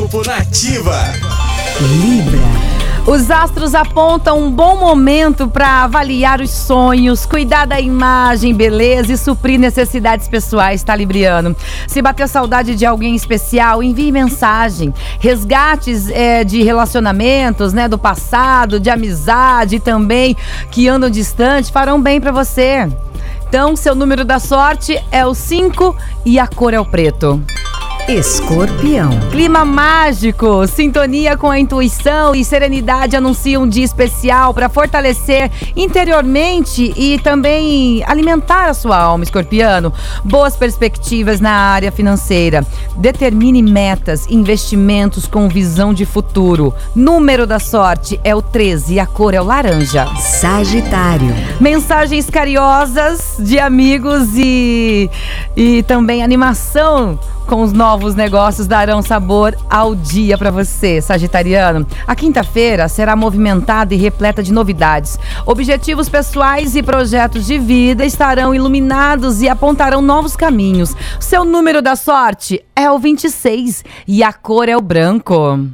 Horóscopo Nativa. Libra. Os astros apontam um bom momento para avaliar os sonhos, cuidar da imagem, beleza e suprir necessidades pessoais, tá, Libriano? Se bater saudade de alguém especial, envie mensagem. Resgates é, de relacionamentos, né, do passado, de amizade também, que andam distante, farão bem para você. Então, seu número da sorte é o 5 e a cor é o preto. Escorpião. Clima mágico, sintonia com a intuição e serenidade anunciam um dia especial para fortalecer interiormente e também alimentar a sua alma, escorpiano. Boas perspectivas na área financeira. Determine metas, investimentos com visão de futuro. Número da sorte é o 13 e a cor é o laranja. Sagitário. Mensagens carinhosas de amigos e, e também animação com os novos negócios darão sabor ao dia para você, Sagitariano. A quinta-feira será movimentada e repleta de novidades. Objetivos pessoais e projetos de vida estarão iluminados e apontarão novos caminhos. Seu número da sorte é o 26 e a cor é o branco.